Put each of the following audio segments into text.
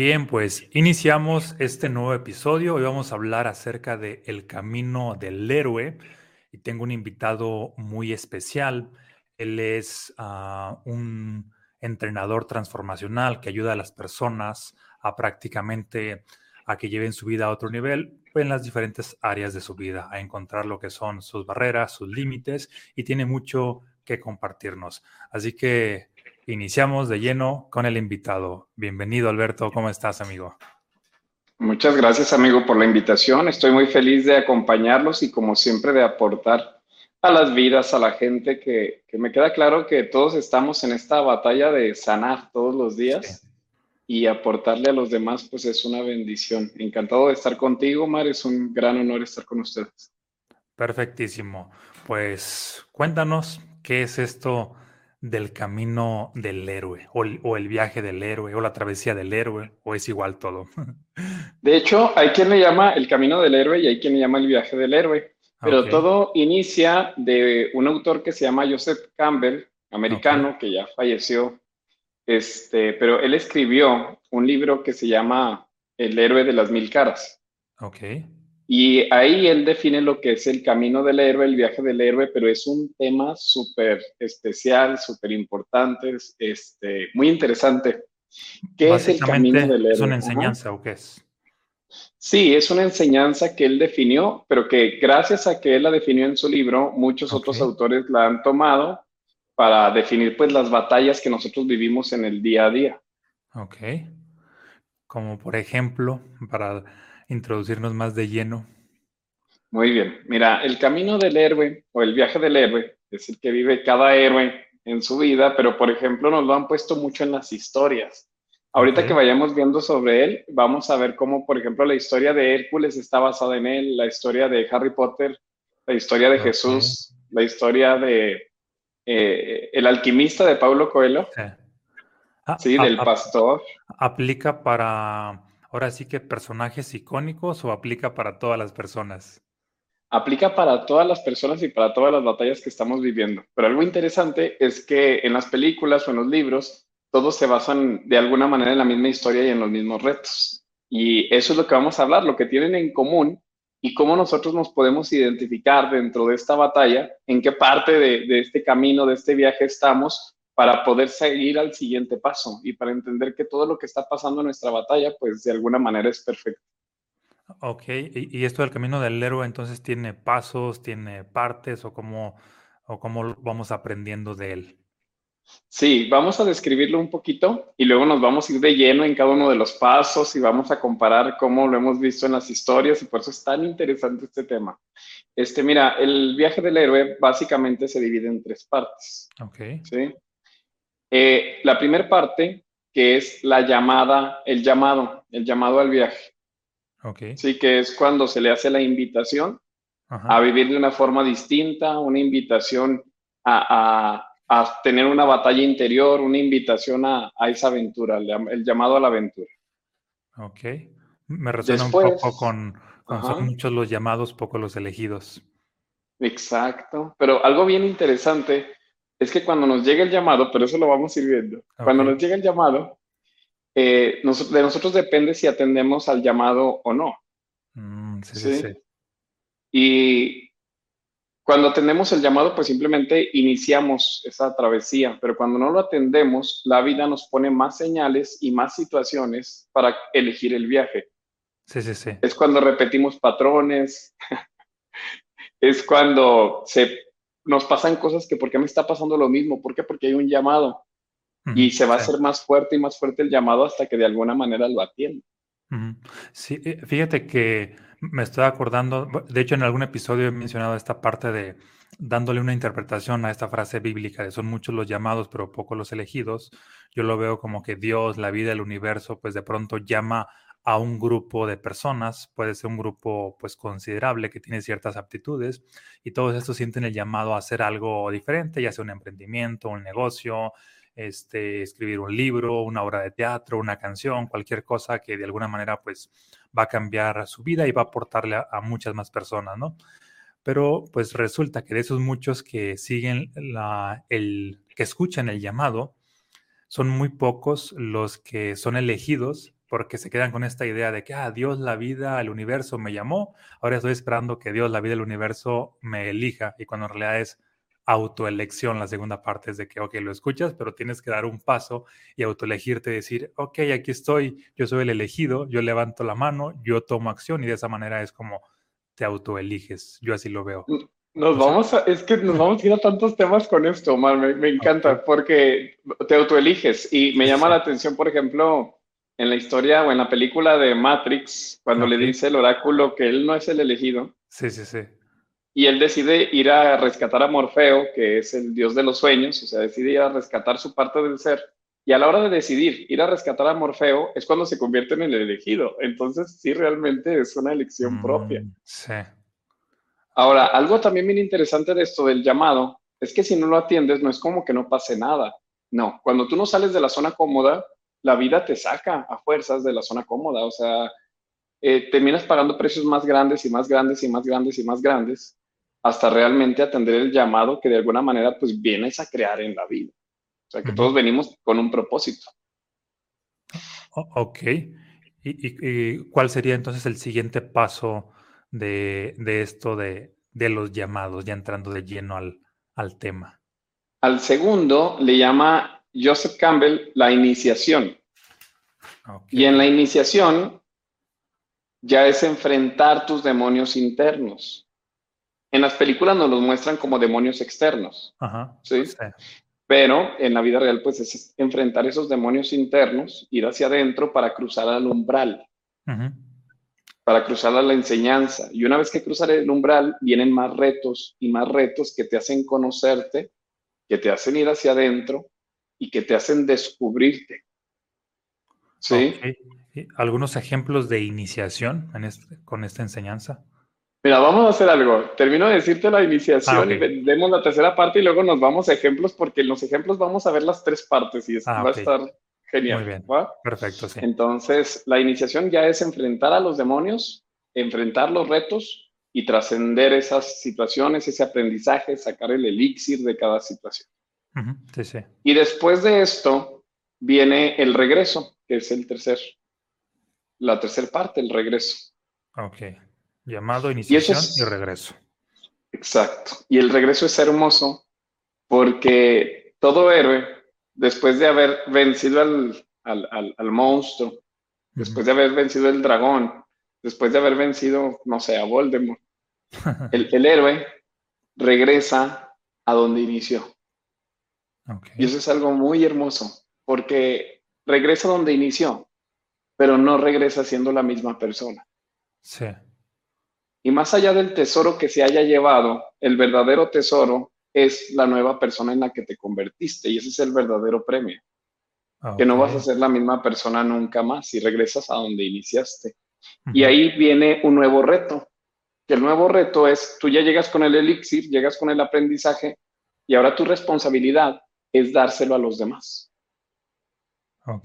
Bien, pues iniciamos este nuevo episodio. Hoy vamos a hablar acerca de el camino del héroe y tengo un invitado muy especial. Él es ah, un entrenador transformacional que ayuda a las personas a prácticamente a que lleven su vida a otro nivel en las diferentes áreas de su vida, a encontrar lo que son sus barreras, sus límites y tiene mucho que compartirnos. Así que iniciamos de lleno con el invitado. Bienvenido, Alberto. ¿Cómo estás, amigo? Muchas gracias, amigo, por la invitación. Estoy muy feliz de acompañarlos y, como siempre, de aportar a las vidas, a la gente, que, me queda claro que todos estamos en esta batalla de sanar todos los días y aportarle a los demás, pues es una bendición. Encantado de estar contigo, Mar. Es un gran honor estar con ustedes. Perfectísimo. Pues cuéntanos qué es esto del camino del héroe, o el, viaje del héroe, o la travesía del héroe, o es igual todo. De hecho, hay quien le llama el camino del héroe y hay quien le llama el viaje del héroe. Pero todo inicia de un autor que se llama Joseph Campbell, americano, que ya falleció. Este, pero él escribió un libro que se llama El héroe de las mil caras. Ok. Y ahí él define lo que es el camino del héroe, el viaje del héroe, pero es un tema súper especial, súper importante, este, muy interesante. ¿Qué es el camino del héroe? ¿Es una enseñanza o qué es? Sí, es una enseñanza que él definió, pero que gracias a que él la definió en su libro, muchos otros autores la han tomado para definir pues las batallas que nosotros vivimos en el día a día. Ok. Como por ejemplo, para introducirnos más de lleno? Muy bien. Mira, el camino del héroe o el viaje del héroe es el que vive cada héroe en su vida, pero por ejemplo nos lo han puesto mucho en las historias. Ahorita que vayamos viendo sobre él, vamos a ver cómo, por ejemplo, la historia de Hércules está basada en él, la historia de Harry Potter, la historia de Jesús, la historia de eh, el alquimista de Paulo Coelho, sí, ah, del pastor. Aplica para ahora sí que personajes icónicos o aplica para todas las personas? Aplica para todas las personas y para todas las batallas que estamos viviendo. Pero algo interesante es que en las películas o en los libros, todos se basan de alguna manera en la misma historia y en los mismos retos. Y eso es lo que vamos a hablar, lo que tienen en común y cómo nosotros nos podemos identificar dentro de esta batalla, en qué parte de, de este camino, de este viaje estamos para poder seguir al siguiente paso y para entender que todo lo que está pasando en nuestra batalla, pues de alguna manera es perfecto. Ok, y, esto del camino del héroe entonces tiene pasos, tiene partes o cómo, o cómo vamos aprendiendo de él. Sí, vamos a describirlo un poquito y luego nos vamos a ir de lleno en cada uno de los pasos y vamos a comparar cómo lo hemos visto en las historias y por eso es tan interesante este tema. Este, mira, el viaje del héroe básicamente se divide en tres partes. Ok. ¿sí? Eh, la primera parte, que es la llamada, el llamado, el llamado al viaje. Okay. Sí, que es cuando se le hace la invitación a vivir de una forma distinta, una invitación a, tener una batalla interior, una invitación a, esa aventura, el, llamado a la aventura. Ok. Me resuena un poco con, con son muchos los llamados, pocos los elegidos. Exacto. Pero algo bien interesante es que cuando nos llega el llamado, pero eso lo vamos a ir viendo, cuando nos llega el llamado, eh, de nosotros depende si atendemos al llamado o no. Mm, sí, sí, sí. Y cuando atendemos el llamado, pues simplemente iniciamos esa travesía, pero cuando no lo atendemos, la vida nos pone más señales y más situaciones para elegir el viaje. Sí, sí, sí. Es cuando repetimos patrones, es cuando se nos pasan cosas que, ¿por qué me está pasando lo mismo? ¿Por qué? Porque hay un llamado. y se va a hacer más fuerte y más fuerte el llamado hasta que de alguna manera lo atienda. Sí, eh, fíjate que me estoy acordando, de hecho en algún episodio he mencionado esta parte de dándole una interpretación a esta frase bíblica de son muchos los llamados pero pocos los elegidos. Yo lo veo como que Dios, la vida, el universo, pues de pronto llama a un grupo de personas, puede ser un grupo pues considerable que tiene ciertas aptitudes y todos estos sienten el llamado a hacer algo diferente, ya sea un emprendimiento, un negocio, este, escribir un libro, una obra de teatro, una canción, cualquier cosa que de alguna manera pues va a cambiar su vida y va a aportarle a, muchas más personas, ¿no? Pero pues resulta que de esos muchos que siguen la, el, que escuchan el llamado, son muy pocos los que son elegidos porque se quedan con esta idea de que, ah, Dios, la vida, el universo me llamó, ahora estoy esperando que Dios, la vida, el universo me elija, y cuando en realidad es autoelección, la segunda parte es de que, ok, lo escuchas, pero tienes que dar un paso y autoelegirte, decir, ok, aquí estoy, yo soy el elegido, yo levanto la mano, yo tomo acción y de esa manera es como te autoeliges, yo así lo veo. Nos vamos a, es que nos vamos a ir a tantos temas con esto, Omar, me, encanta, porque te autoeliges y me llama la atención, por ejemplo, en la historia o en la película de Matrix, cuando le dice el oráculo que él no es el elegido. Sí, sí, sí y él decide ir a rescatar a Morfeo, que es el dios de los sueños, o sea, decide ir a rescatar su parte del ser. Y a la hora de decidir ir a rescatar a Morfeo es cuando se convierte en el elegido. Entonces, sí, realmente es una elección mm, propia. Sí. Ahora, algo también bien interesante de esto del llamado es que si no lo atiendes, no es como que no pase nada. No, cuando tú no sales de la zona cómoda, la vida te saca a fuerzas de la zona cómoda. O sea, eh, terminas pagando precios más grandes y más grandes y más grandes y más grandes hasta realmente atender el llamado que de alguna manera pues vienes a crear en la vida. O sea, que todos venimos con un propósito. ok. ¿Y, cuál sería entonces el siguiente paso de, esto de, los llamados, ya entrando de lleno al, al tema? Al segundo le llama Joseph Campbell la iniciación. Y en la iniciación ya es enfrentar tus demonios internos. En las películas nos los muestran como demonios externos. ¿sí? Pero en la vida real, pues es enfrentar esos demonios internos, ir hacia adentro para cruzar al umbral, para cruzar a la enseñanza. Y una vez que cruzar el umbral, vienen más retos y más retos que te hacen conocerte, que te hacen ir hacia adentro y que te hacen descubrirte. ¿Sí? ¿Algunos ejemplos de iniciación con esta enseñanza? Mira, vamos a hacer algo. Termino de decirte la iniciación ah, y vemos la tercera parte y luego nos vamos a ejemplos porque en los ejemplos vamos a ver las tres partes y eso ah, va a estar genial. Muy bien. Perfecto, sí. Entonces, la iniciación ya es enfrentar a los demonios, enfrentar los retos y trascender esas situaciones, ese aprendizaje, sacar el elixir de cada situación. Sí, sí. Y después de esto viene el regreso, que es el tercer, la tercera parte, el regreso. Ok. Llamado, iniciación y, regreso. Exacto. Y el regreso es hermoso porque todo héroe, después de haber vencido al, monstruo, después de haber vencido el dragón, después de haber vencido, no sé, a Voldemort, el, el héroe regresa a donde inició. Y eso es algo muy hermoso, porque regresa donde inició, pero no regresa siendo la misma persona. Sí. Y más allá del tesoro que se haya llevado, el verdadero tesoro es la nueva persona en la que te convertiste y ese es el verdadero premio. Que no vas a ser la misma persona nunca más si regresas a donde iniciaste. Y ahí viene un nuevo reto. Que el nuevo reto es, tú ya llegas con el elixir, llegas con el aprendizaje y ahora tu responsabilidad es dárselo a los demás.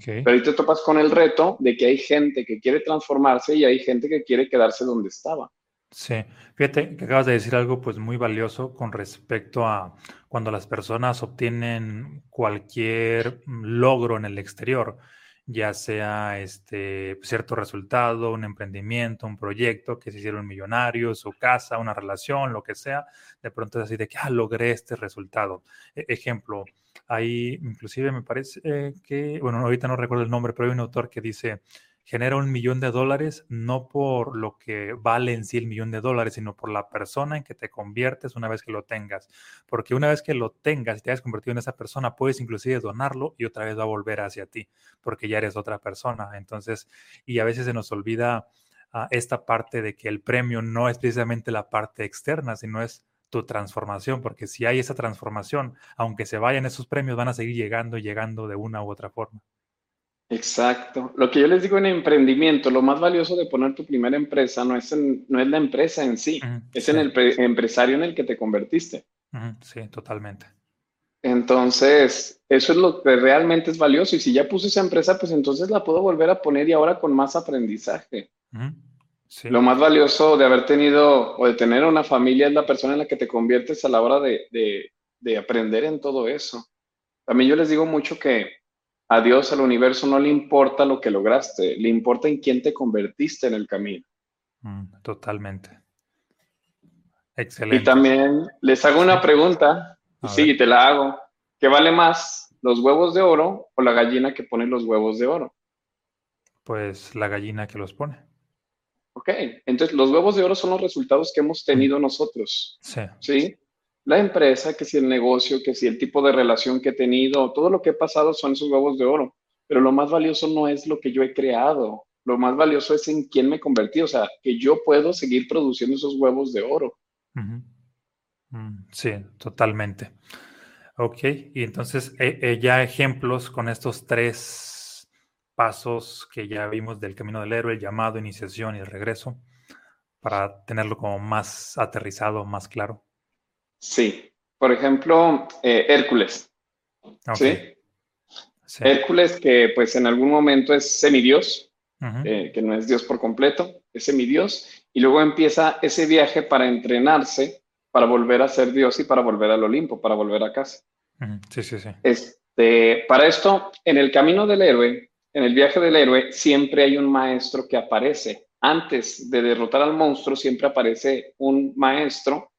Pero ahí te topas con el reto de que hay gente que quiere transformarse y hay gente que quiere quedarse donde estaba. Sí, fíjate que acabas de decir algo pues muy valioso con respecto a cuando las personas obtienen cualquier logro en el exterior, ya sea este cierto resultado, un emprendimiento, un proyecto, que se hicieron millonarios, su casa, una relación, lo que sea, de pronto es así de que, ah, logré este resultado. E, ejemplo, ahí inclusive me parece que, bueno, ahorita no recuerdo el nombre, pero hay un autor que dice, genera un millón de dólares no por lo que vale en sí el millón de dólares, sino por la persona en que te conviertes una vez que lo tengas. Porque una vez que lo tengas y te hayas convertido en esa persona, puedes inclusive donarlo y otra vez va a volver hacia ti, porque ya eres otra persona. Entonces, y a veces se nos olvida ah, esta parte de que el premio no es precisamente la parte externa, sino es tu transformación, porque si hay esa transformación, aunque se vayan esos premios, van a seguir llegando y llegando de una u otra forma. Exacto. Lo que yo les digo en emprendimiento, lo más valioso de poner tu primera empresa no es, no es la empresa en sí, es en el empresario en el que te convertiste. Sí, totalmente. Entonces, eso es lo que realmente es valioso. Y si ya puse esa empresa, pues entonces la puedo volver a poner y ahora con más aprendizaje. Lo más valioso de haber tenido o de tener una familia es la persona en la que te conviertes a la hora de, de aprender en todo eso. También yo les digo mucho que A Dios, al universo, no le importa lo que lograste, le importa en quién te convertiste en el camino. Mm, totalmente. Excelente. Y también les hago una pregunta, sí, te la hago. ¿Qué vale más, los huevos de oro o la gallina que pone los huevos de oro? Pues la gallina que los pone. Ok, entonces los huevos de oro son los resultados que hemos tenido nosotros. Sí. ¿Sí? La empresa, que si el negocio, que si el tipo de relación que he tenido, todo lo que he pasado son esos huevos de oro. Pero lo más valioso no es lo que yo he creado, lo más valioso es en quién me convertí, o sea, que yo puedo seguir produciendo esos huevos de oro. Mm, sí, totalmente. Ok, y entonces eh, eh, ya ejemplos con estos tres pasos que ya vimos del camino del héroe, el llamado, iniciación y el regreso, para tenerlo como más aterrizado, más claro. Sí, por ejemplo, eh, Hércules. ¿sí? Hércules que pues en algún momento es semidios, eh, que no es Dios por completo, es semidios, y luego empieza ese viaje para entrenarse, para volver a ser Dios y para volver al Olimpo, para volver a casa. Sí, sí, sí. Este, para esto, en el camino del héroe, en el viaje del héroe siempre hay un maestro que aparece. Antes de derrotar al monstruo siempre aparece un maestro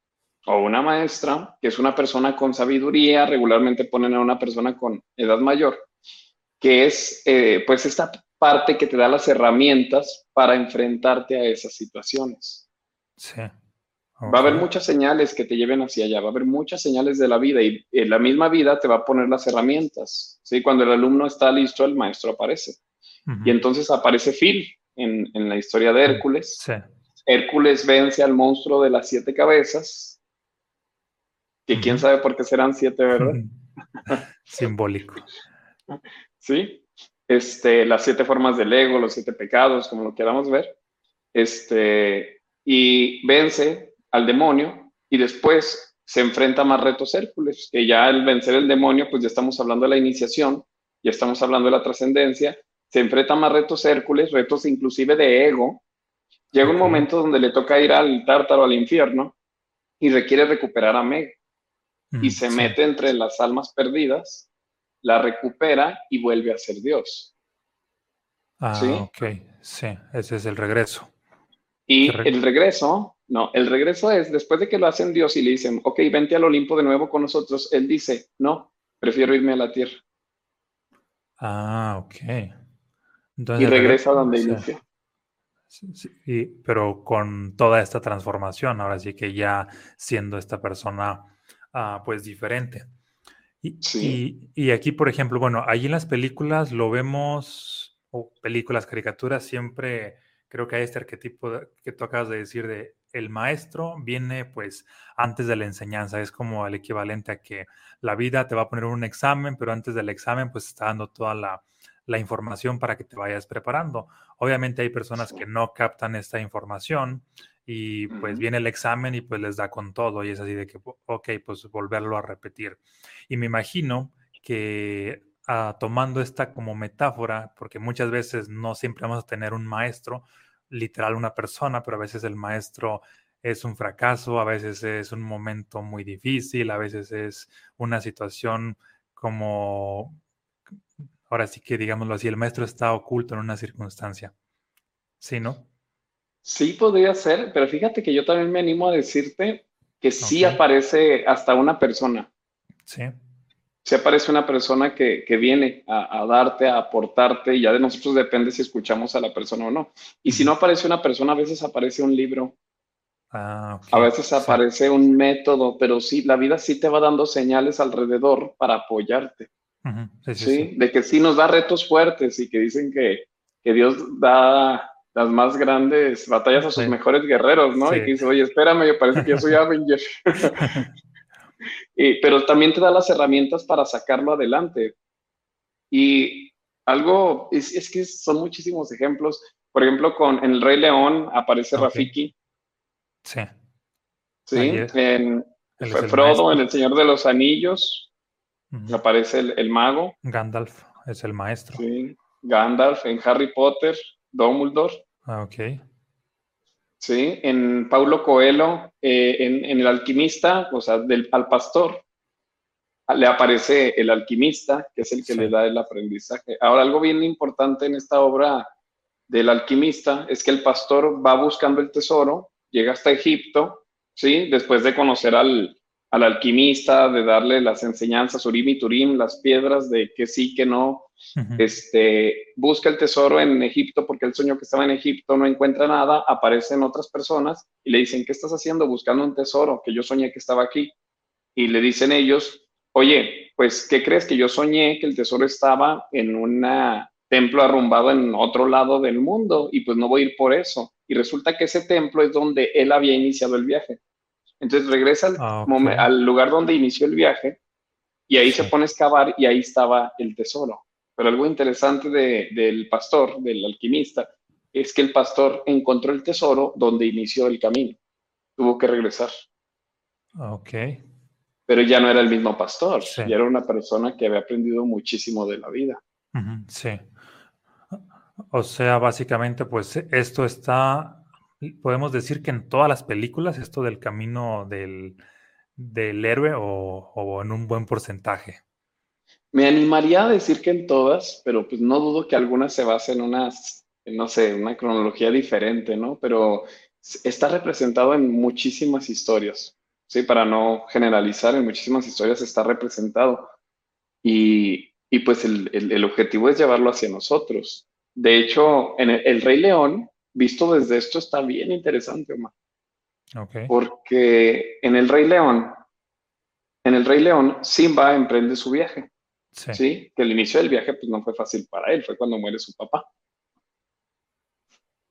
o una maestra, que es una persona con sabiduría, regularmente ponen a una persona con edad mayor, que es eh, pues esta parte que te da las herramientas para enfrentarte a esas situaciones. Sí. Va a haber muchas señales que te lleven hacia allá, va a haber muchas señales de la vida y en la misma vida te va a poner las herramientas. ¿sí? Cuando el alumno está listo, el maestro aparece. Y entonces aparece Phil en, en la historia de Hércules. Sí. Hércules vence al monstruo de las siete cabezas, que quién sabe por qué serán siete, ¿verdad? Simbólico. Sí, este, las siete formas del ego, los siete pecados, como lo queramos ver. Este, y vence al demonio y después se enfrenta a más retos Hércules, que ya al vencer el demonio, pues ya estamos hablando de la iniciación, ya estamos hablando de la trascendencia, se enfrenta a más retos Hércules, retos inclusive de ego. Llega un momento donde le toca ir al tártaro, al infierno, y requiere recuperar a Meg. y se mete entre las almas perdidas, la recupera y vuelve a ser Dios. Ah, ¿Sí? ok, sí, ese es el regreso. Y el regreso, no, el regreso es después de que lo hacen Dios y le dicen, ok, vente al Olimpo de nuevo con nosotros, él dice, no, prefiero irme a la tierra. Ah, ok. y regresa a donde inició. Sí, pero con toda esta transformación, ahora sí que ya siendo esta persona ah, pues diferente. Y, y, y, aquí, por ejemplo, bueno, allí en las películas lo vemos, o películas, caricaturas, siempre creo que hay este arquetipo que tú acabas de decir de el maestro viene pues antes de la enseñanza, es como el equivalente a que la vida te va a poner un examen, pero antes del examen pues está dando toda la, información para que te vayas preparando. Obviamente hay personas que no captan esta información y pues viene el examen y pues les da con todo y es así de que, ok, pues volverlo a repetir. Y me imagino que ah, tomando esta como metáfora, porque muchas veces no siempre vamos a tener un maestro, literal una persona, pero a veces el maestro es un fracaso, a veces es un momento muy difícil, a veces es una situación como, ahora sí que digámoslo así, el maestro está oculto en una circunstancia. ¿Sí, no? Sí, podría ser, pero fíjate que yo también me animo a decirte que sí aparece hasta una persona. Sí si aparece una persona que, viene a, darte, a aportarte, y ya de nosotros depende si escuchamos a la persona o no. Y si no aparece una persona, a veces aparece un libro. Ah, a veces aparece un método, pero sí, la vida sí te va dando señales alrededor para apoyarte. sí, De que sí nos da retos fuertes y que dicen que, Dios da las más grandes batallas a sus mejores guerreros, ¿no? Y que dice, oye, espérame, parece que yo soy Avenger. pero también te da las herramientas para sacarlo adelante. Y algo, es, que son muchísimos ejemplos. Por ejemplo, con en El Rey León aparece Rafiki. Sí. Sí, en Frodo, en El Señor de los Anillos, aparece el, mago. Gandalf es el maestro. Sí, Gandalf en Harry Potter, Dumbledore. Ah, ok. ¿Sí? En Paulo Coelho, eh, en, El alquimista, o sea, del, al pastor. le aparece el alquimista, que es el que le da el aprendizaje. Ahora, algo bien importante en esta obra del alquimista es que el pastor va buscando el tesoro, llega hasta Egipto, ¿sí? Después de conocer al, al alquimista, de darle las enseñanzas, Urim y Turim, las piedras de que sí, que no, este, busca el tesoro en Egipto porque el sueño que estaba en Egipto no encuentra nada, aparecen otras personas y le dicen, ¿qué estás haciendo? Buscando un tesoro que yo soñé que estaba aquí. Y le dicen ellos, oye, pues, ¿qué crees que yo soñé que el tesoro estaba en un templo arrumbado en otro lado del mundo y pues no voy a ir por eso? Y resulta que ese templo es donde él había iniciado el viaje. Entonces regresa al, ah, lugar donde inició el viaje y ahí se pone a excavar y ahí estaba el tesoro. Pero algo interesante del pastor, del alquimista, es que el pastor encontró el tesoro donde inició el camino. Tuvo que regresar. Ok. Pero ya no era el mismo pastor, ya era una persona que había aprendido muchísimo de la vida. Sí. O sea, básicamente, pues esto está podemos decir que en todas las películas, esto del camino del, héroe o, en un buen porcentaje. Me animaría a decir que en todas, pero pues no dudo que algunas se basen en unas, no sé, una cronología diferente, ¿no? Pero está representado en muchísimas historias, ¿sí? Para no generalizar, en muchísimas historias está representado. Y, pues el, objetivo es llevarlo hacia nosotros. De hecho, en el Rey León visto desde esto está bien interesante, Omar. Porque en el Rey León, en el Rey León, Simba emprende su viaje. Sí. Que el inicio del viaje pues no fue fácil para él, fue cuando muere su papá.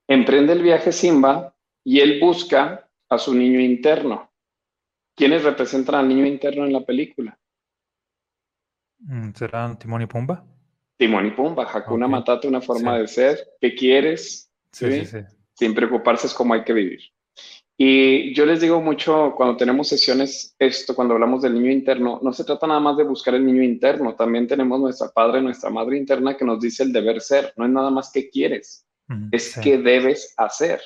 Emprende el viaje Simba y él busca a su niño interno. ¿Quiénes representan al niño interno en la película? Mm, ¿Serán Timón y Pumba? Timón y Pumba, Hakuna Matata, una forma de ser. ¿Qué quieres? Sí, sí, Sin preocuparse es como hay que vivir. Y yo les digo mucho cuando tenemos sesiones, esto, cuando hablamos del niño interno, no se trata nada más de buscar el niño interno, también tenemos nuestra padre, nuestra madre interna que nos dice el deber ser, no es nada más que quieres, es que debes hacer.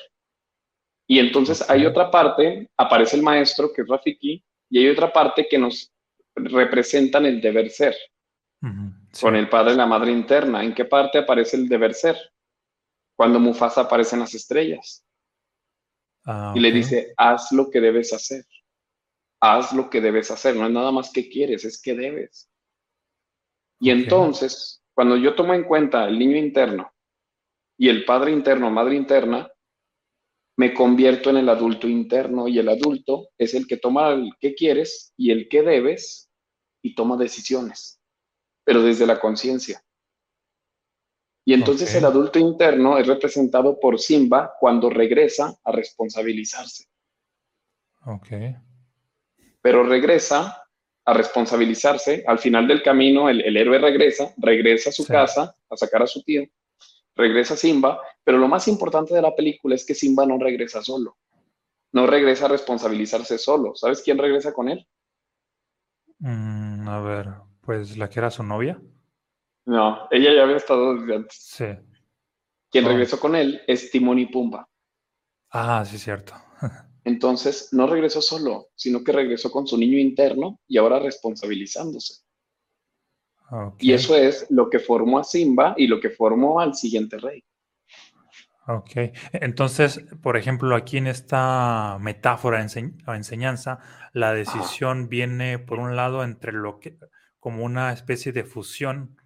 Y entonces hay otra parte, aparece el maestro, que es Rafiki, y hay otra parte que nos representan el deber ser, con el padre y la madre interna. ¿En qué parte aparece el deber ser? Cuando Mufasa aparece en las estrellas. Ah, y le dice, haz lo que debes hacer. Haz lo que debes hacer. No es nada más que quieres, es que debes. Y entonces, cuando yo tomo en cuenta el niño interno y el padre interno, madre interna, me convierto en el adulto interno y el adulto es el que toma el que quieres y el que debes y toma decisiones, pero desde la conciencia. Y entonces el adulto interno es representado por Simba cuando regresa a responsabilizarse. Ok. Pero regresa a responsabilizarse. Al final del camino, el, héroe regresa, regresa a su casa a sacar a su tío, regresa Simba, pero lo más importante de la película es que Simba no regresa solo. No regresa a responsabilizarse solo. ¿Sabes quién regresa con él? Mm, a ver, pues la que era su novia. No, ella ya había estado desde antes. Sí. Quien oh. regresó con él es Timón y Pumba. Ah, sí, cierto. Entonces, no regresó solo, sino que regresó con su niño interno y ahora responsabilizándose. Y eso es lo que formó a Simba y lo que formó al siguiente rey. Ok, entonces, por ejemplo, aquí en esta metáfora o enseñanza, la decisión viene, por un lado, entre lo que, como una especie de fusión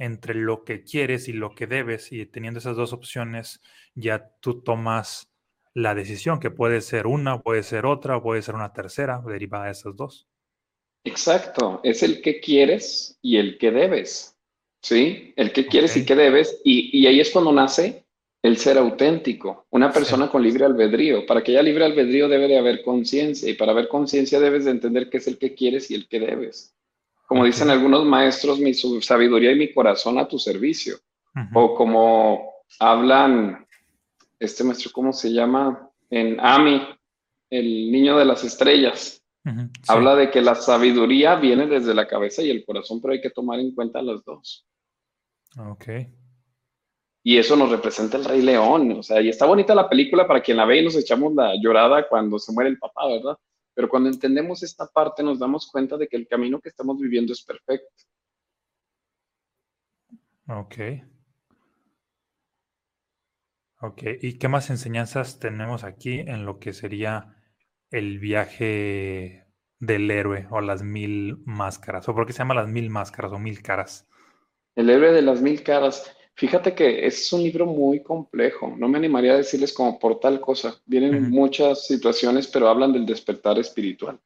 entre lo que quieres y lo que debes y teniendo esas dos opciones ya tú tomas la decisión que puede ser una, puede ser otra, puede ser una tercera derivada de esas dos. Exacto, es el que quieres y el que debes, ¿sí? El que quieres y que debes y, ahí es cuando nace el ser auténtico, una persona con libre albedrío. Para que haya libre albedrío debe de haber conciencia y para haber conciencia debes de entender qué es el que quieres y el que debes. Como dicen algunos maestros, mi sabiduría y mi corazón a tu servicio. O como hablan, este maestro, ¿cómo se llama? En Ami, el niño de las estrellas. Habla de que la sabiduría viene desde la cabeza y el corazón, pero hay que tomar en cuenta las dos. Ok. Y eso nos representa el Rey León. O sea, y está bonita la película para quien la ve y nos echamos la llorada cuando se muere el papá, ¿verdad? Pero cuando entendemos esta parte nos damos cuenta de que el camino que estamos viviendo es perfecto. Ok. Ok, ¿y qué más enseñanzas tenemos aquí en lo que sería el viaje del héroe o las mil máscaras? ¿O por qué se llama las mil máscaras o mil caras? El héroe de las mil caras. Fíjate que es un libro muy complejo. No me animaría a decirles como por tal cosa. Vienen muchas situaciones, pero hablan del despertar espiritual.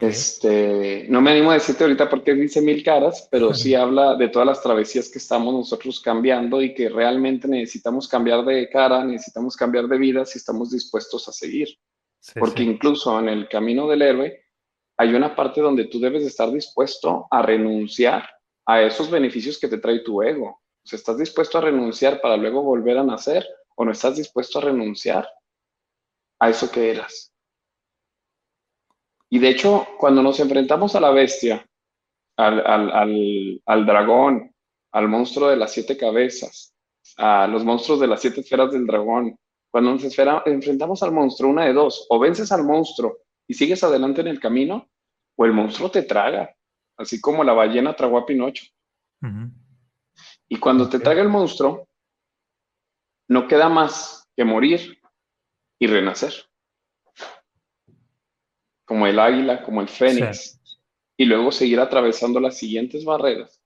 Este, no me animo a decirte ahorita porque dice mil caras, pero sí habla de todas las travesías que estamos nosotros cambiando y que realmente necesitamos cambiar de cara, necesitamos cambiar de vida si estamos dispuestos a seguir. porque incluso en el camino del héroe hay una parte donde tú debes estar dispuesto a renunciar a esos beneficios que te trae tu ego. ¿estás dispuesto a renunciar para luego volver a nacer o no estás dispuesto a renunciar a eso que eras? Y de hecho, cuando nos enfrentamos a la bestia, al, dragón, al monstruo de las siete cabezas, a los monstruos de las siete esferas del dragón, cuando nos enfrentamos al monstruo, una de dos, o vences al monstruo y sigues adelante en el camino, o el monstruo te traga, así como la ballena tragó a Pinocho. Y cuando te traga el monstruo, no queda más que morir y renacer como el águila, como el fénix, y luego seguir atravesando las siguientes barreras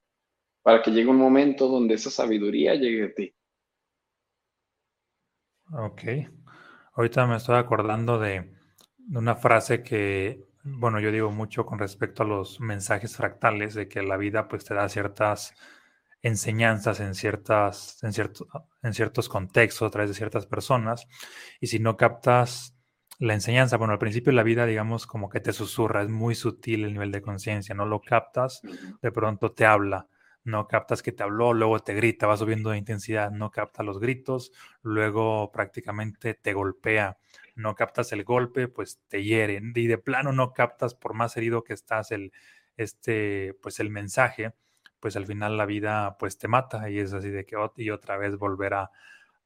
para que llegue un momento donde esa sabiduría llegue a ti. Ok. Ahorita me estoy acordando de, una frase que, bueno, yo digo mucho con respecto a los mensajes fractales, de que la vida pues te da ciertas enseñanzas en, ciertas, en, cierto, en ciertos contextos a través de ciertas personas, y si no captas la enseñanza, bueno, al principio de la vida, digamos, como que te susurra, es muy sutil el nivel de conciencia, no lo captas, de pronto te habla, no captas que te habló, luego te grita, va subiendo de intensidad, no captas los gritos, luego prácticamente te golpea, no captas el golpe, pues te hiere, y de plano no captas, por más herido que estás, el, este, pues el mensaje, pues al final la vida pues te mata y es así de que y otra vez volver a,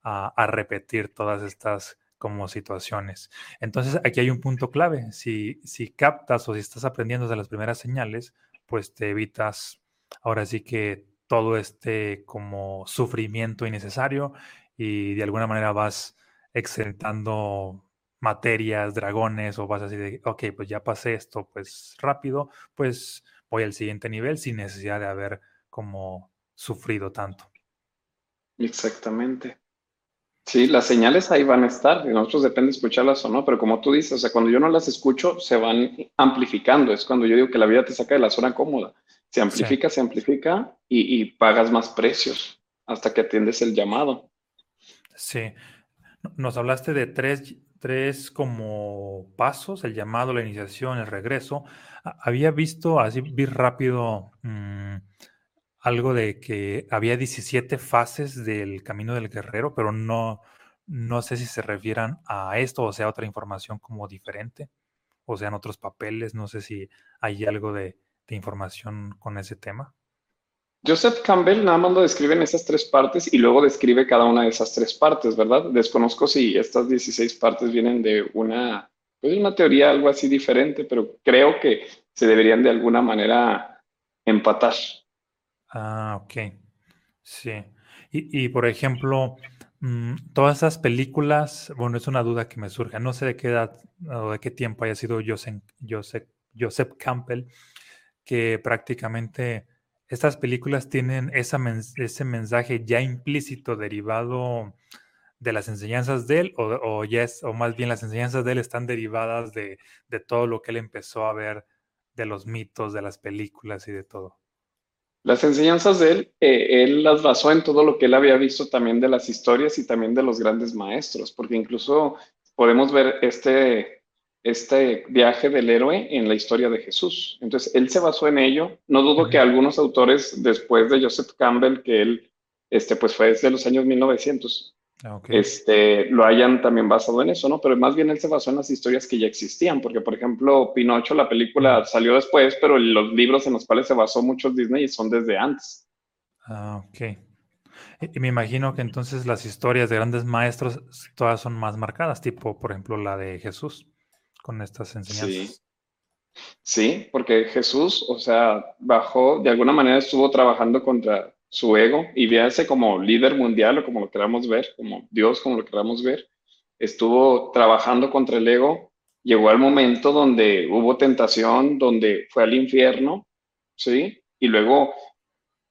a repetir todas estas como situaciones. Entonces, aquí hay un punto clave. Si, si captas o si estás aprendiendo de las primeras señales, pues te evitas ahora sí que todo este como sufrimiento innecesario y de alguna manera vas exentando materias, dragones o vas así de, ok, pues ya pasé esto, pues rápido, pues voy al siguiente nivel sin necesidad de haber como sufrido tanto. Exactamente. Sí, las señales ahí van a estar, de nosotros depende escucharlas o no, pero como tú dices, o sea, cuando yo no las escucho, se van amplificando. Es cuando yo digo que la vida te saca de la zona cómoda. Se amplifica, se amplifica y, pagas más precios hasta que atiendes el llamado. Sí. Nos hablaste de tres, tres como pasos, el llamado, la iniciación, el regreso. Había visto, así vi rápido, mm, algo de que había 17 fases del camino del guerrero, pero no, no sé si se refieran a esto o sea otra información como diferente, o sean otros papeles, no sé si hay algo de, información con ese tema. Joseph Campbell nada más lo describe en esas tres partes y luego describe cada una de esas tres partes, ¿verdad? Desconozco si estas 16 partes vienen de una, pues una teoría algo así diferente, pero creo que se deberían de alguna manera empatar. Ah, ok. Sí. Y, por ejemplo, mm, todas esas películas, bueno, es una duda que me surge. No sé de qué edad o de qué tiempo haya sido Joseph, Joseph, Joseph Campbell, que prácticamente estas películas tienen ese mensaje ya implícito derivado de las enseñanzas de él, o, o, o más bien las enseñanzas de él están derivadas de, de todo lo que él empezó a ver, de los mitos, de las películas y de todo. Las enseñanzas de él, eh, él las basó en todo lo que él había visto también de las historias y también de los grandes maestros, porque incluso podemos ver este, este viaje del héroe en la historia de Jesús. Entonces, él se basó en ello. No dudo que algunos autores después de Joseph Campbell, que él este, pues fue desde los años 1900, Ah, este, lo hayan también basado en eso, ¿no? Pero más bien él se basó en las historias que ya existían, porque por ejemplo, Pinocho, la película salió después, pero los libros en los cuales se basó mucho Disney son desde antes. Ah, ok. Y, me imagino que entonces las historias de grandes maestros todas son más marcadas, tipo, por ejemplo, la de Jesús, con estas enseñanzas. Sí. Sí, porque Jesús, o sea, bajó, de alguna manera estuvo trabajando contra su ego y véase como líder mundial o como lo queramos ver, como Dios, como lo queramos ver, estuvo trabajando contra el ego, llegó al momento donde hubo tentación, donde fue al infierno, ¿sí? Y luego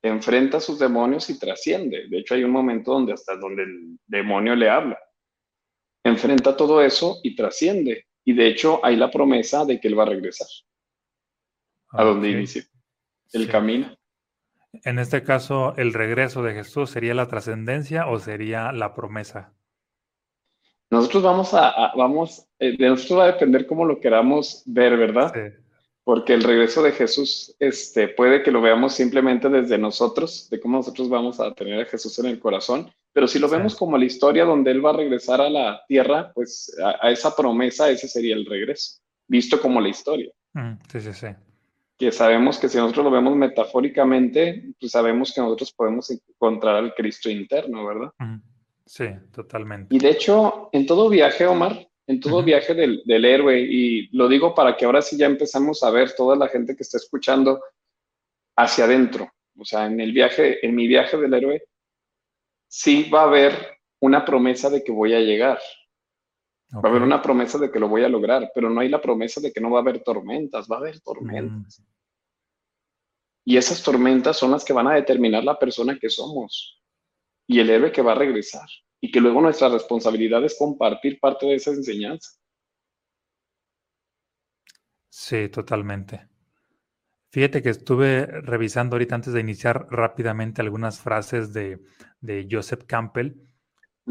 enfrenta a sus demonios y trasciende. De hecho, hay un momento donde hasta donde el demonio le habla. Enfrenta todo eso y trasciende. Y de hecho, hay la promesa de que él va a regresar a donde inició el camino. En este caso, ¿el regreso de Jesús sería la trascendencia o sería la promesa? Nosotros vamos a, vamos, eh, de nosotros va a depender cómo lo queramos ver, ¿verdad? Sí porque el regreso de Jesús este, puede que lo veamos simplemente desde nosotros, de cómo nosotros vamos a tener a Jesús en el corazón, pero si lo vemos como la historia donde Él va a regresar a la tierra, pues a, esa promesa, ese sería el regreso, visto como la historia. Sí, sí, sí. Que sabemos que si nosotros lo vemos metafóricamente, pues sabemos que nosotros podemos encontrar al Cristo interno, ¿verdad? Sí, totalmente. Y de hecho, en todo viaje, Omar, en todo viaje del, héroe, y lo digo para que ahora sí ya empezamos a ver toda la gente que está escuchando hacia adentro. O sea, en el viaje, en mi viaje del héroe, sí va a haber una promesa de que voy a llegar. Va a haber una promesa de que lo voy a lograr, pero no hay la promesa de que no va a haber tormentas, va a haber tormentas. Mm. Y esas tormentas son las que van a determinar la persona que somos y el héroe que va a regresar y que luego nuestra responsabilidad es compartir parte de esa enseñanza. Sí, totalmente. Fíjate que estuve revisando ahorita antes de iniciar rápidamente algunas frases de, Joseph Campbell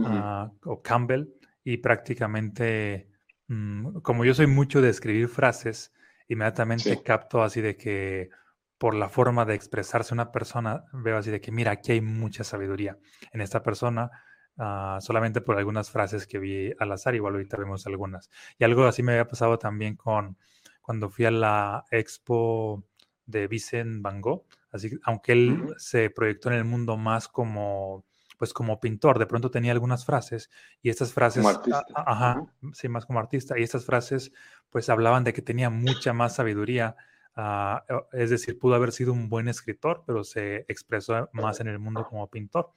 ah, o Campbell y prácticamente, mm, como yo soy mucho de escribir frases, inmediatamente capto así de que por la forma de expresarse una persona, veo así de que, mira, aquí hay mucha sabiduría en esta persona, Ah, solamente por algunas frases que vi al azar, igual ahorita vemos algunas. Y algo así me había pasado también con cuando fui a la expo de Vincent Van Gogh, así aunque él se proyectó en el mundo más como pues como pintor, de pronto tenía algunas frases y estas frases, como artista. ajá, sí, más como artista, y estas frases pues hablaban de que tenía mucha más sabiduría, ah, es decir, pudo haber sido un buen escritor, pero se expresó más en el mundo como pintor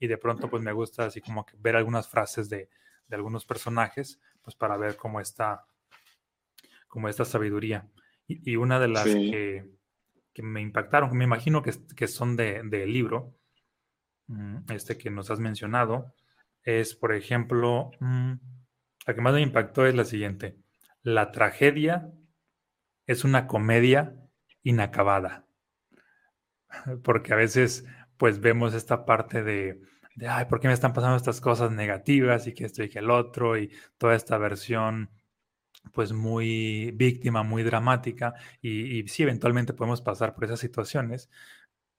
y de pronto pues me gusta así como que ver algunas frases de, algunos personajes, pues para ver cómo está, esta sabiduría. Y, una de las que, me impactaron, me imagino que, que son del de libro, mm, este que nos has mencionado, es, por ejemplo, mm, la que más me impactó es la siguiente. La tragedia es una comedia inacabada. Porque a veces pues vemos esta parte de, de, ay, ¿por qué me están pasando estas cosas negativas y que esto y que el otro? Y toda esta versión pues muy víctima, muy dramática. Y, sí, eventualmente podemos pasar por esas situaciones,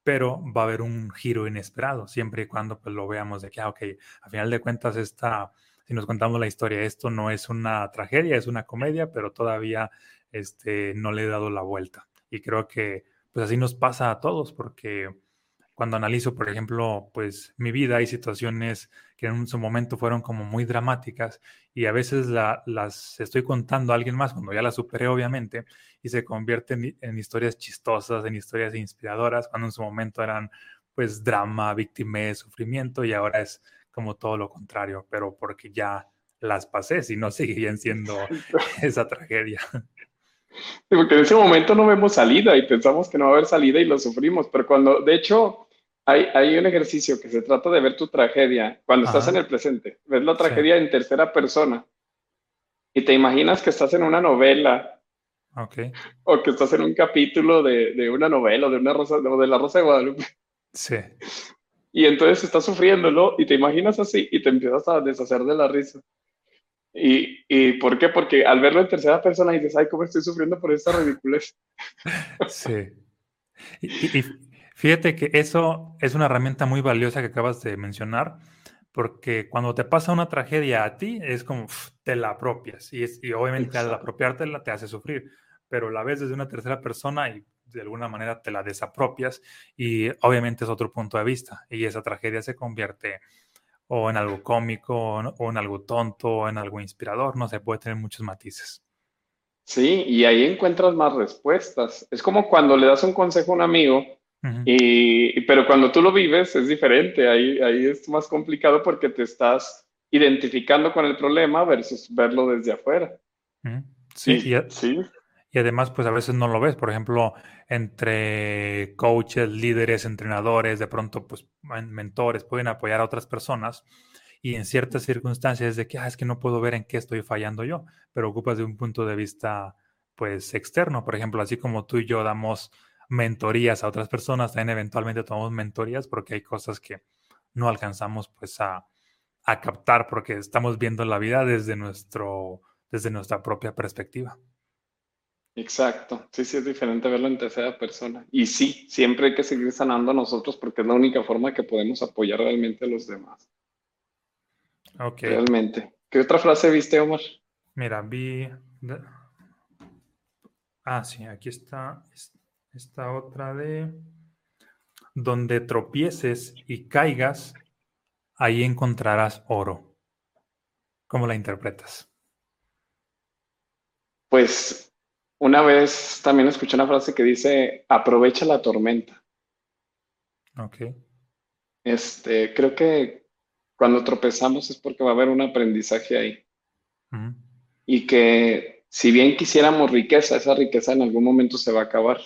pero va a haber un giro inesperado, siempre y cuando pues lo veamos de que, ah, ok, a final de cuentas esta, si nos contamos la historia, esto no es una tragedia, es una comedia, pero todavía este, no le he dado la vuelta. Y creo que pues así nos pasa a todos, porque cuando analizo, por ejemplo, pues mi vida, hay situaciones que en su momento fueron como muy dramáticas y a veces las estoy contando a alguien más cuando ya las superé, obviamente, y se convierten en, historias chistosas, en historias inspiradoras, cuando en su momento eran pues drama, víctima, sufrimiento y ahora es como todo lo contrario, pero porque ya las pasé, si no seguirían siendo esa tragedia. porque en ese momento no vemos salida y pensamos que no va a haber salida y lo sufrimos, pero cuando, de hecho, hay, un ejercicio que se trata de ver tu tragedia cuando estás en el presente. Ves la tragedia en tercera persona y te imaginas que estás en una novela. O que estás en un capítulo de, una novela de, una rosa, de la Rosa de Guadalupe. Sí. Y entonces estás sufriéndolo y te imaginas así y te empiezas a deshacer de la risa. ¿Y, y por qué? Porque al verlo en tercera persona dices, ay, ¿cómo estoy sufriendo por esta ridiculez? Sí. y, Fíjate que eso es una herramienta muy valiosa que acabas de mencionar, porque cuando te pasa una tragedia a ti, es como te la apropias y, es, y obviamente al apropiártela te hace sufrir, pero la ves desde una tercera persona y de alguna manera te la desapropias y obviamente es otro punto de vista y esa tragedia se convierte o en algo cómico o en algo tonto o en algo inspirador, no se puede tener muchos matices. Sí, y ahí encuentras más respuestas. Es como cuando le das un consejo a un amigo, y, pero cuando tú lo vives es diferente, ahí, ahí es más complicado porque te estás identificando con el problema versus verlo desde afuera. Sí, y, sí. y además pues a veces no lo ves, por ejemplo, entre coaches, líderes, entrenadores, de pronto pues mentores pueden apoyar a otras personas y en ciertas circunstancias de que, ah, es que no puedo ver en qué estoy fallando yo, pero ocupas de un punto de vista pues externo, por ejemplo, así como tú y yo damos mentorías a otras personas, también eventualmente tomamos mentorías porque hay cosas que no alcanzamos pues a, a captar porque estamos viendo la vida desde, nuestro, desde nuestra propia perspectiva. Exacto, sí, sí es diferente verlo en tercera persona. Y sí, siempre hay que seguir sanando a nosotros porque es la única forma que podemos apoyar realmente a los demás. Ok. Realmente. ¿Qué otra frase viste, Omar? Mira, vi... Ah, sí, aquí está esta otra de... Donde tropieces y caigas, ahí encontrarás oro. ¿Cómo la interpretas? Pues una vez también escuché una frase que dice, aprovecha la tormenta. Ok. Este, creo que cuando tropezamos es porque va a haber un aprendizaje ahí. Y que si bien quisiéramos riqueza, esa riqueza en algún momento se va a acabar.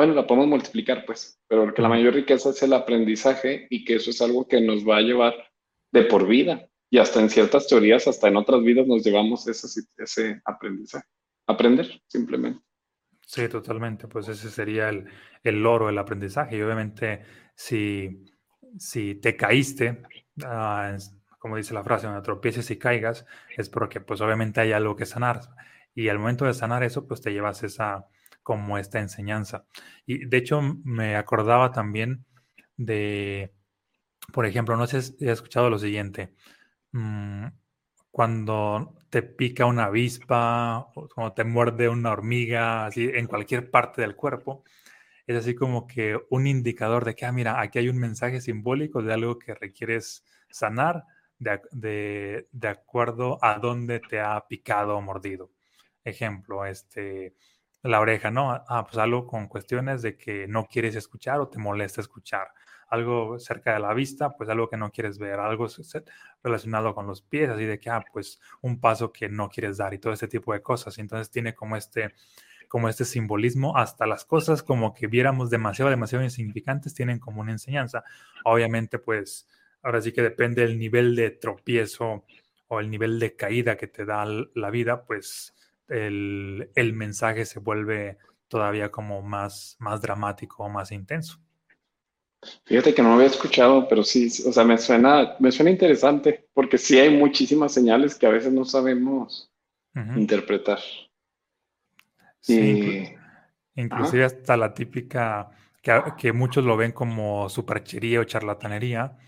Bueno, la podemos multiplicar, pues, pero que la mayor riqueza es el aprendizaje y que eso es algo que nos va a llevar de por vida. Y hasta en ciertas teorías, hasta en otras vidas nos llevamos ese, ese aprendizaje. Aprender, simplemente. Sí, totalmente. Pues ese sería el, el loro, el aprendizaje. Y obviamente, si, si te caíste, Ah, como dice la frase, donde tropieces y caigas, es porque pues obviamente hay algo que sanar. Y al momento de sanar eso, pues te llevas esa, como esta enseñanza. Y de hecho me acordaba también de, por ejemplo, no sé si has escuchado lo siguiente, mm, cuando te pica una avispa, o cuando te muerde una hormiga, así en cualquier parte del cuerpo, es así como que un indicador de que, ah, mira, aquí hay un mensaje simbólico de algo que requieres sanar de, acuerdo a dónde te ha picado o mordido. Ejemplo, este, la oreja, ¿no? Ah, pues algo con cuestiones de que no quieres escuchar o te molesta escuchar. Algo cerca de la vista, pues algo que no quieres ver, algo relacionado con los pies, así de que, ah, pues un paso que no quieres dar y todo este tipo de cosas. Entonces tiene como este como este simbolismo, hasta las cosas como que viéramos demasiado, demasiado insignificantes, tienen como una enseñanza. Obviamente, pues ahora sí que depende del nivel de tropiezo o el nivel de caída que te da la vida, pues el, mensaje se vuelve todavía como más, más dramático o más intenso. Fíjate que no lo había escuchado, pero sí, o sea, me suena, me suena interesante, porque sí hay muchísimas señales que a veces no sabemos interpretar. Sí, inclusive hasta la típica, que, muchos lo ven como superchería o charlatanería,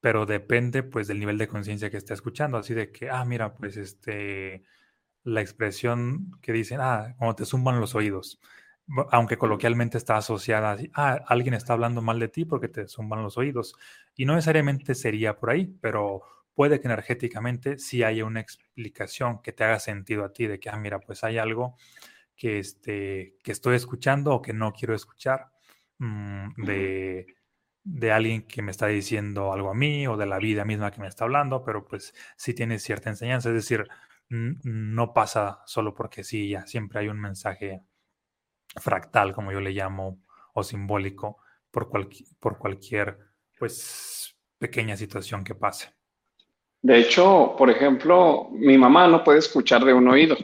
pero depende pues del nivel de conciencia que esté escuchando, así de que, ah, mira, pues este, la expresión que dicen, ah, como te zumban los oídos, aunque coloquialmente está asociada así, ah, alguien está hablando mal de ti porque te zumban los oídos, y no necesariamente sería por ahí, pero puede que energéticamente sí haya una explicación que te haga sentido a ti de que, ah, mira, pues hay algo que, este, que estoy escuchando o que no quiero escuchar mm, de, de, alguien que me está diciendo algo a mí o de la vida misma que me está hablando, pero pues sí tiene cierta enseñanza, es decir, no pasa solo porque sí, ya siempre hay un mensaje fractal, como yo le llamo, o simbólico, por, por cualquier pues pequeña situación que pase. De hecho, por ejemplo, mi mamá no puede escuchar de un oído.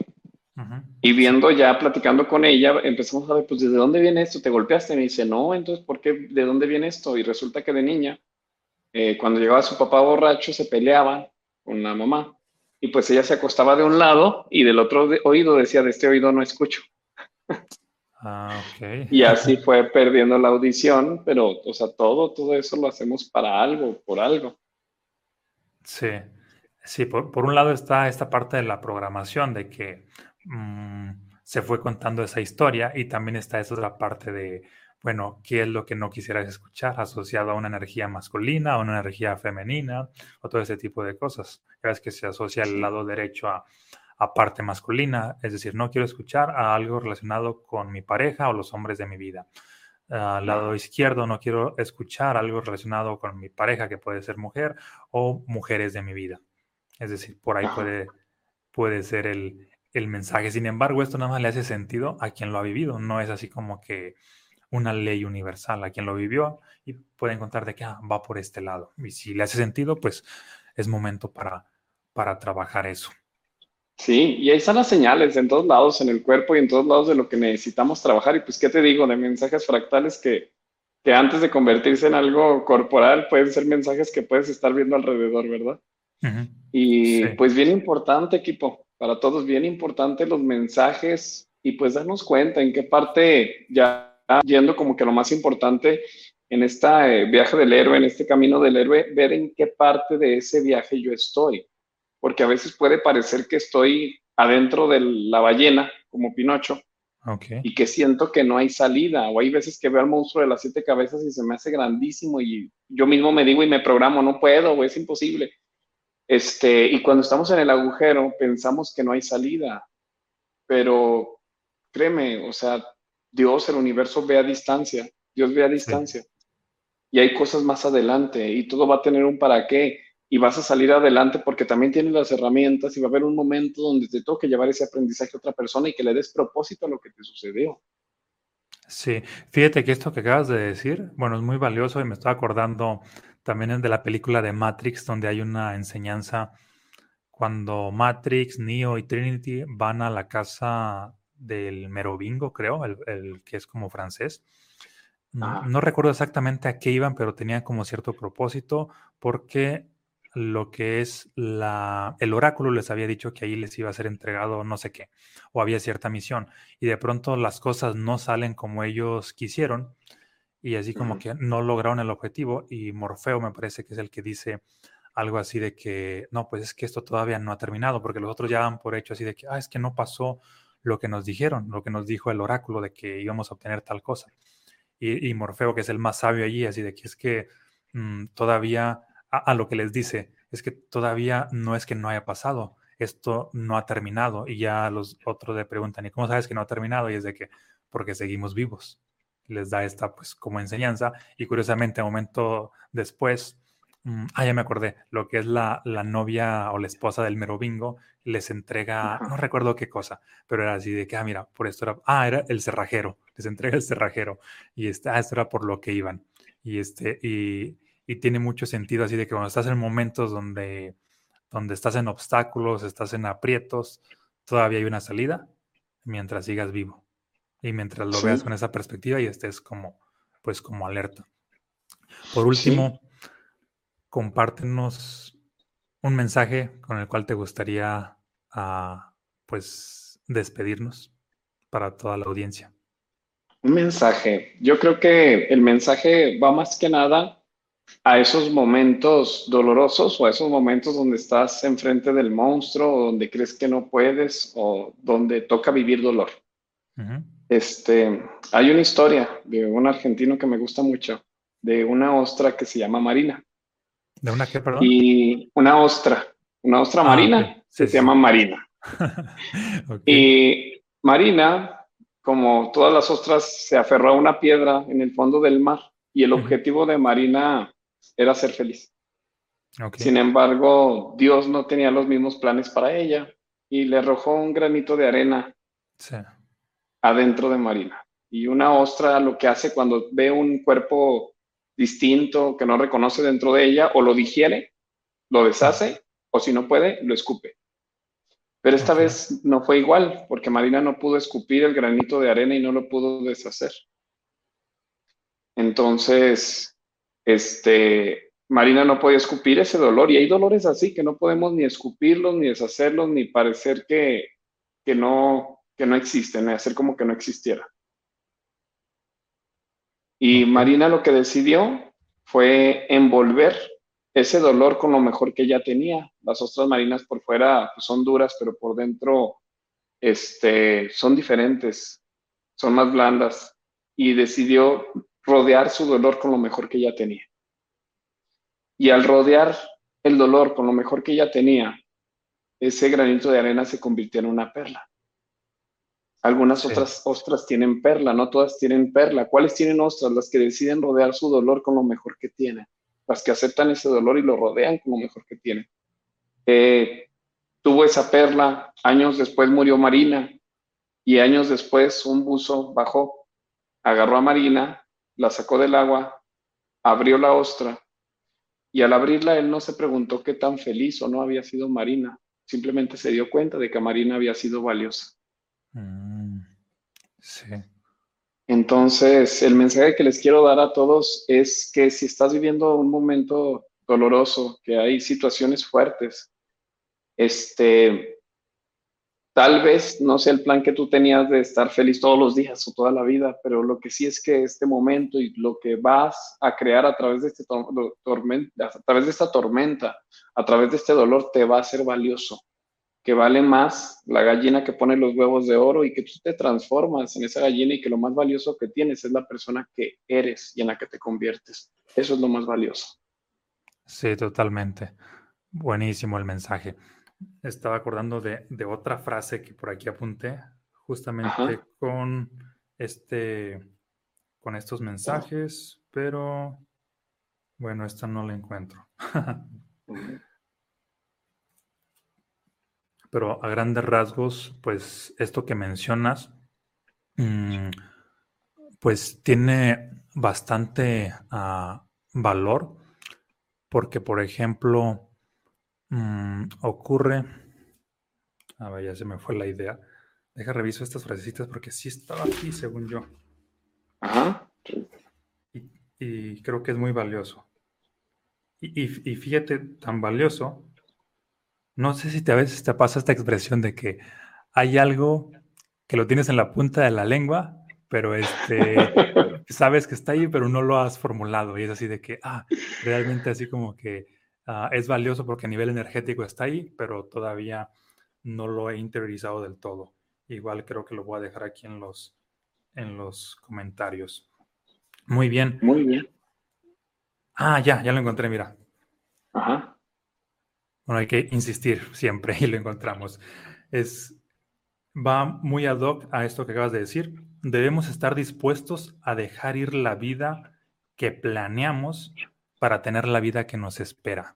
Y viendo ya, platicando con ella, empezamos a ver, pues, ¿desde dónde viene esto? ¿Te golpeaste? Me dice, no, entonces, ¿por qué? ¿De dónde viene esto? Y resulta que de niña, eh, cuando llegaba su papá borracho, se peleaba con la mamá. Y pues ella se acostaba de un lado y del otro oído decía, de este oído no escucho. Ah, ok. y así fue perdiendo la audición, pero, o sea, todo, todo eso lo hacemos para algo, por algo. Sí, sí, por, por un lado está esta parte de la programación, de que Mm, se fue contando esa historia y también está esa otra parte de, bueno, ¿qué es lo que no quisieras escuchar asociado a una energía masculina, a una energía femenina o todo ese tipo de cosas? Es que se asocia el lado derecho a, a parte masculina, es decir, no quiero escuchar a algo relacionado con mi pareja o los hombres de mi vida. Al lado izquierdo no quiero escuchar algo relacionado con mi pareja, que puede ser mujer, o mujeres de mi vida. Es decir, por ahí puede, puede ser el, el mensaje. Sin embargo, esto nada más le hace sentido a quien lo ha vivido. No es así como que una ley universal a quien lo vivió y puede encontrar de que ah, va por este lado. Y si le hace sentido, pues es momento para, para trabajar eso. Sí, y ahí están las señales en todos lados, en el cuerpo y en todos lados de lo que necesitamos trabajar. Y pues, ¿qué te digo? De mensajes fractales que, que antes de convertirse en algo corporal pueden ser mensajes que puedes estar viendo alrededor, ¿verdad? Y pues bien importante, equipo, para todos bien importante los mensajes y pues darnos cuenta en qué parte ya yendo como que lo más importante en este viaje del héroe, en este camino del héroe, ver en qué parte de ese viaje yo estoy. Porque a veces puede parecer que estoy adentro de la ballena, como Pinocho, y que siento que no hay salida. O hay veces que veo al monstruo de las siete cabezas y se me hace grandísimo y yo mismo me digo y me programo, no puedo, o es imposible. Este, y cuando estamos en el agujero, pensamos que no hay salida, pero créeme, o sea, Dios, el universo ve a distancia, Dios ve a distancia. Y hay cosas más adelante y todo va a tener un para qué y vas a salir adelante porque también tienes las herramientas y va a haber un momento donde te toque llevar ese aprendizaje a otra persona y que le des propósito a lo que te sucedió. Sí, fíjate que esto que acabas de decir, bueno, es muy valioso y me estoy acordando también de la película de Matrix, donde hay una enseñanza cuando Matrix, Neo y Trinity van a la casa del Merovingo, creo, el, que es como francés. No, recuerdo exactamente a qué iban, pero tenían como cierto propósito, porque lo que es la, el oráculo les había dicho que ahí les iba a ser entregado no sé qué, o había cierta misión, y de pronto las cosas no salen como ellos quisieron, y así como que no lograron el objetivo y Morfeo me parece que es el que dice algo así de que, no, pues es que esto todavía no ha terminado, porque los otros ya dan por hecho así de que, ah, es que no pasó lo que nos dijeron, lo que nos dijo el oráculo de que íbamos a obtener tal cosa. Y, Morfeo, que es el más sabio allí, así de que es que mm, todavía, a, lo que les dice, es que todavía no es que no haya pasado, esto no ha terminado. Y ya los otros le preguntan, ¿y cómo sabes que no ha terminado? Y es de que, porque seguimos vivos les da esta pues como enseñanza y curiosamente un momento después, ah, ya me acordé, lo que es la, la, novia o la esposa del Merovingo les entrega, no recuerdo qué cosa, pero era así de que, ah, mira, por esto era, ah, era el cerrajero, les entrega el cerrajero y este, ah, esto era por lo que iban. Y este, y, y tiene mucho sentido así de que cuando estás en momentos donde, donde estás en obstáculos, estás en aprietos, todavía hay una salida mientras sigas vivo y mientras lo veas con esa perspectiva y estés como, pues como alerta. Por último, compártenos un mensaje con el cual te gustaría, ah, pues, despedirnos para toda la audiencia. Un mensaje. Yo creo que el mensaje va más que nada a esos momentos dolorosos o a esos momentos donde estás enfrente del monstruo o donde crees que no puedes o donde toca vivir dolor. Este, hay una historia de un argentino que me gusta mucho, de una ostra que se llama Marina. ¿De una qué, perdón? Y una ostra, una ostra ah, marina, se llama Marina. Y Marina, como todas las ostras, se aferró a una piedra en el fondo del mar y el objetivo de Marina era ser feliz. Sin embargo, Dios no tenía los mismos planes para ella y le arrojó un granito de arena sí adentro de Marina. Y una ostra lo que hace cuando ve un cuerpo distinto que no reconoce dentro de ella, o lo digiere, lo deshace, o si no puede, lo escupe. Pero esta vez no fue igual, porque Marina no pudo escupir el granito de arena y no lo pudo deshacer. Entonces, este, Marina no podía escupir ese dolor, y hay dolores así que no podemos ni escupirlos, ni deshacerlos, ni parecer que, que no, que no existen, hacer como que no existiera. Y Marina lo que decidió fue envolver ese dolor con lo mejor que ella tenía. Las ostras marinas por fuera pues, son duras, pero por dentro este, son diferentes, son más blandas y decidió rodear su dolor con lo mejor que ella tenía. Y al rodear el dolor con lo mejor que ella tenía, ese granito de arena se convirtió en una perla. Algunas otras ostras tienen perla, no todas tienen perla. ¿Cuáles tienen ostras? Las que deciden rodear su dolor con lo mejor que tienen. Las que aceptan ese dolor y lo rodean con lo mejor que tienen. Eh, tuvo esa perla, años después murió Marina y años después un buzo bajó, agarró a Marina, la sacó del agua, abrió la ostra y al abrirla él no se preguntó qué tan feliz o no había sido Marina, simplemente se dio cuenta de que Marina había sido valiosa. Mm, sí. Entonces, el mensaje que les quiero dar a todos es que si estás viviendo un momento doloroso, que hay situaciones fuertes, este, tal vez no sea el plan que tú tenías de estar feliz todos los días o toda la vida, pero lo que sí es que este momento y lo que vas a crear a través de, este tormenta, a través de esta tormenta, a través de este dolor, te va a ser valioso que vale más la gallina que pone los huevos de oro y que tú te transformas en esa gallina y que lo más valioso que tienes es la persona que eres y en la que te conviertes. Eso es lo más valioso. Sí, totalmente. Buenísimo el mensaje. Estaba acordando de, otra frase que por aquí apunté, justamente con este, con estos mensajes, pero bueno, esta no la encuentro. pero a grandes rasgos, pues esto que mencionas, mm, pues tiene bastante ah, valor, porque por ejemplo, mm, ocurre, a ver, ya se me fue la idea, deja reviso estas frasecitas porque sí estaba aquí, según yo. Ajá. Y, creo que es muy valioso. y fíjate, tan valioso no sé si te, a veces te pasa esta expresión de que hay algo que lo tienes en la punta de la lengua, pero este, sabes que está ahí, pero no lo has formulado. Y es así de que, ah, realmente así como que ah, es valioso porque a nivel energético está ahí, pero todavía no lo he interiorizado del todo. Igual creo que lo voy a dejar aquí en los, en los comentarios. Muy bien. Muy bien. Ah, ya, ya lo encontré, mira. Ajá. Bueno, hay que insistir siempre y lo encontramos. Es, va muy ad hoc a esto que acabas de decir. Debemos estar dispuestos a dejar ir la vida que planeamos para tener la vida que nos espera.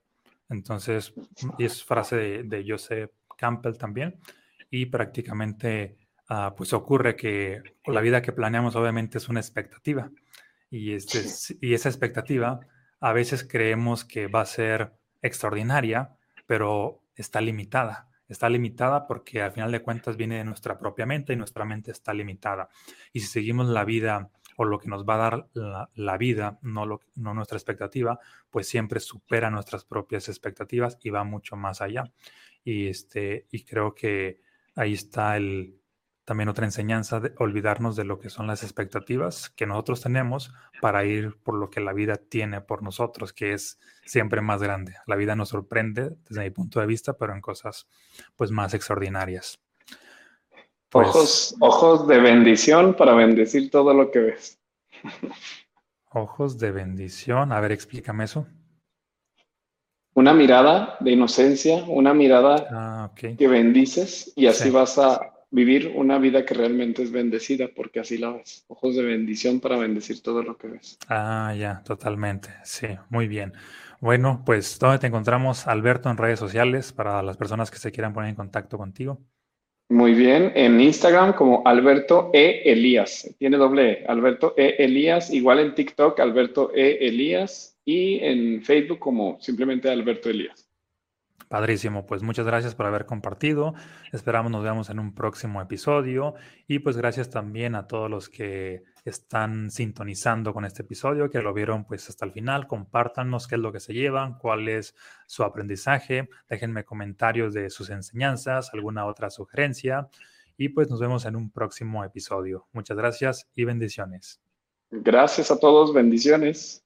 Entonces, es frase de, de Joseph Campbell también. Y prácticamente, ah, pues ocurre que la vida que planeamos obviamente es una expectativa. Y, este, y esa expectativa a veces creemos que va a ser extraordinaria, pero está limitada. Está limitada porque al final de cuentas viene de nuestra propia mente y nuestra mente está limitada. Y si seguimos la vida o lo que nos va a dar la, vida, no, lo, no nuestra expectativa, pues siempre supera nuestras propias expectativas y va mucho más allá. Y, este, y creo que ahí está el, también otra enseñanza de olvidarnos de lo que son las expectativas que nosotros tenemos para ir por lo que la vida tiene por nosotros, que es siempre más grande. La vida nos sorprende desde mi punto de vista, pero en cosas pues más extraordinarias. Pues ojos, ojos de bendición para bendecir todo lo que ves. Ojos de bendición. A ver, explícame eso. Una mirada de inocencia, una mirada ah, que bendices y así vas a vivir una vida que realmente es bendecida, porque así la ves. Ojos de bendición para bendecir todo lo que ves. Ah, ya, totalmente. Sí, muy bien. Bueno, pues, ¿dónde te encontramos, Alberto, en redes sociales para las personas que se quieran poner en contacto contigo? Muy bien, en Instagram como Alberto E. Elías, tiene doble E, Alberto E. Elías, igual en TikTok Alberto E. Elías y en Facebook como simplemente Alberto Elías. Padrísimo, pues muchas gracias por haber compartido. Esperamos nos veamos en un próximo episodio y pues gracias también a todos los que están sintonizando con este episodio, que lo vieron pues hasta el final. Compártanos qué es lo que se llevan, cuál es su aprendizaje. Déjenme comentarios de sus enseñanzas, alguna otra sugerencia y pues nos vemos en un próximo episodio. Muchas gracias y bendiciones. Gracias a todos, bendiciones.